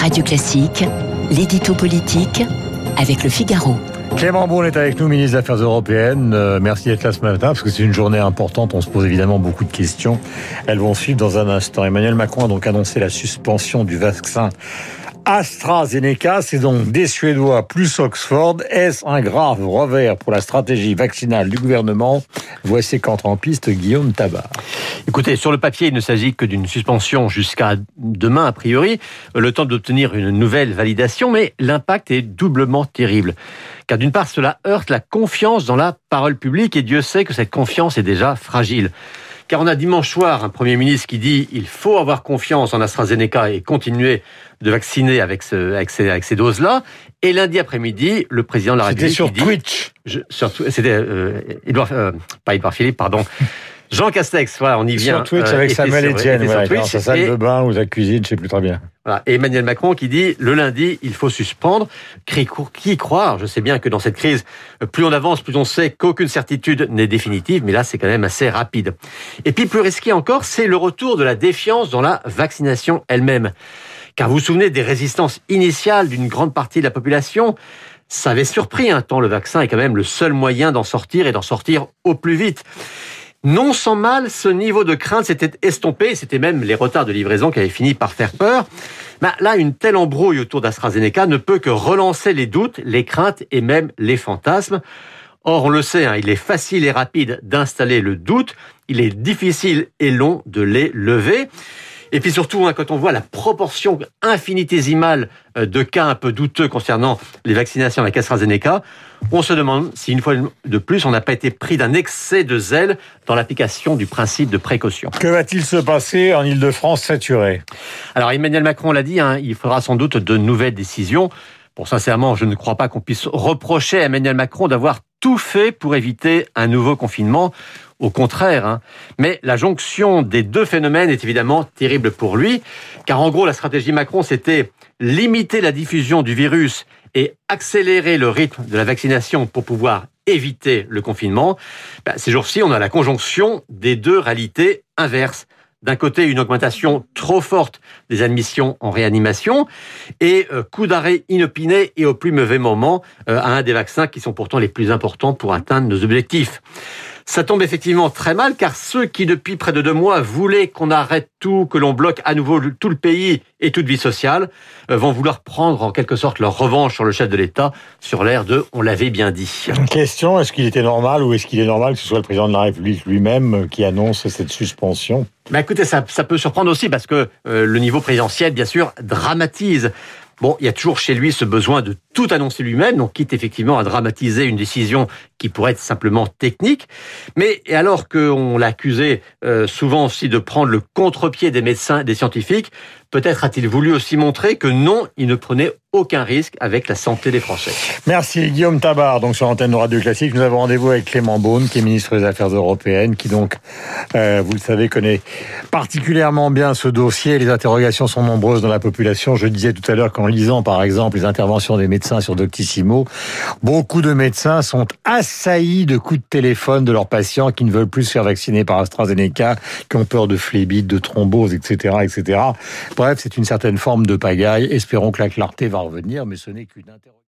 Radio Classique, l'édito politique avec le Figaro. Clément Beaune est avec nous, ministre des Affaires européennes. Euh, merci d'être là ce matin, parce que c'est une journée importante. On se pose évidemment beaucoup de questions. Elles vont suivre dans un instant. Emmanuel Macron a donc annoncé la suspension du vaccin AstraZeneca, c'est donc des Suédois plus Oxford. Est-ce un grave revers pour la stratégie vaccinale du gouvernement? Voici qu'entre en piste Guillaume Tabar. Écoutez, sur le papier, il ne s'agit que d'une suspension jusqu'à demain, a priori, le temps d'obtenir une nouvelle validation, mais l'impact est doublement terrible. Car d'une part, cela heurte la confiance dans la parole publique, et Dieu sait que cette confiance est déjà fragile. Car on a dimanche soir un Premier ministre qui dit il faut avoir confiance en AstraZeneca et continuer de vacciner avec, ce, avec ces, avec ces doses-là. Et lundi après-midi, le président de la République... C'était sur Twitch C'était euh, Edouard, euh, pas Edouard Philippe, pardon. Jean Castex, voilà, on y vient. Sur Twitch avec euh, Samuel Etienne, voilà, dans sa salle de bain ou sa cuisine, je sais plus très bien. Voilà. Et Emmanuel Macron qui dit le lundi, il faut suspendre. Qui croire Je sais bien que dans cette crise, plus on avance, plus on sait qu'aucune certitude n'est définitive, mais là, c'est quand même assez rapide. Et puis, plus risqué encore, c'est le retour de la défiance dans la vaccination elle-même. Car vous vous souvenez des résistances initiales d'une grande partie de la population? Ça avait surpris un temps. Le vaccin est quand même le seul moyen d'en sortir et d'en sortir au plus vite. Non sans mal, ce niveau de crainte s'était estompé. C'était même les retards de livraison qui avaient fini par faire peur. Bah, là, une telle embrouille autour d'AstraZeneca ne peut que relancer les doutes, les craintes et même les fantasmes. Or, on le sait, hein, il est facile et rapide d'installer le doute, il est difficile et long de les lever. Et puis surtout, hein, quand on voit la proportion infinitésimale euh, de cas un peu douteux concernant les vaccinations avec AstraZeneca, on se demande si une fois de plus, on n'a pas été pris d'un excès de zèle dans l'application du principe de précaution. Que va-t-il se passer en Ile-de-France saturée? Alors Emmanuel Macron l'a dit, hein, il faudra sans doute de nouvelles décisions. Bon, sincèrement, je ne crois pas qu'on puisse reprocher à Emmanuel Macron d'avoir tout fait pour éviter un nouveau confinement. Au contraire, hein. mais la jonction des deux phénomènes est évidemment terrible pour lui, car en gros, la stratégie Macron, c'était limiter la diffusion du virus et accélérer le rythme de la vaccination pour pouvoir éviter le confinement. Ben, ces jours-ci, on a la conjonction des deux réalités inverses d'un côté une augmentation trop forte des admissions en réanimation et euh, coup d'arrêt inopiné et au plus mauvais moment euh, à un des vaccins qui sont pourtant les plus importants pour atteindre nos objectifs. Ça tombe effectivement très mal car ceux qui depuis près de deux mois voulaient qu'on arrête tout, que l'on bloque à nouveau tout le pays et toute vie sociale, euh, vont vouloir prendre en quelque sorte leur revanche sur le chef de l'État sur l'air de on l'avait bien dit. Question, est-ce qu'il était normal ou est-ce qu'il est normal que ce soit le président de la République lui-même qui annonce cette suspension? Bah écoutez, ça, ça, peut surprendre aussi parce que euh, le niveau présidentiel, bien sûr, dramatise. Bon, il y a toujours chez lui ce besoin de tout annoncer lui-même, donc quitte effectivement à dramatiser une décision qui pourrait être simplement technique. Mais alors qu'on l'accusait euh, souvent aussi de prendre le contre-pied des médecins des scientifiques, peut-être a-t-il voulu aussi montrer que non, il ne prenait aucun risque avec la santé des Français. Merci Guillaume Tabar, donc sur l'antenne de Radio Classique. Nous avons rendez-vous avec Clément Beaune, qui est ministre des Affaires européennes, qui donc, euh, vous le savez, connaît particulièrement bien ce dossier. Les interrogations sont nombreuses dans la population. Je disais tout à l'heure qu'en lisant, par exemple, les interventions des médecins sur Doctissimo, beaucoup de médecins sont assaillis de coups de téléphone de leurs patients qui ne veulent plus se faire vacciner par AstraZeneca, qui ont peur de phlébite, de thrombose, etc., etc. Bref, c'est une certaine forme de pagaille. Espérons que la clarté va revenir, mais ce n'est qu'une interrogation.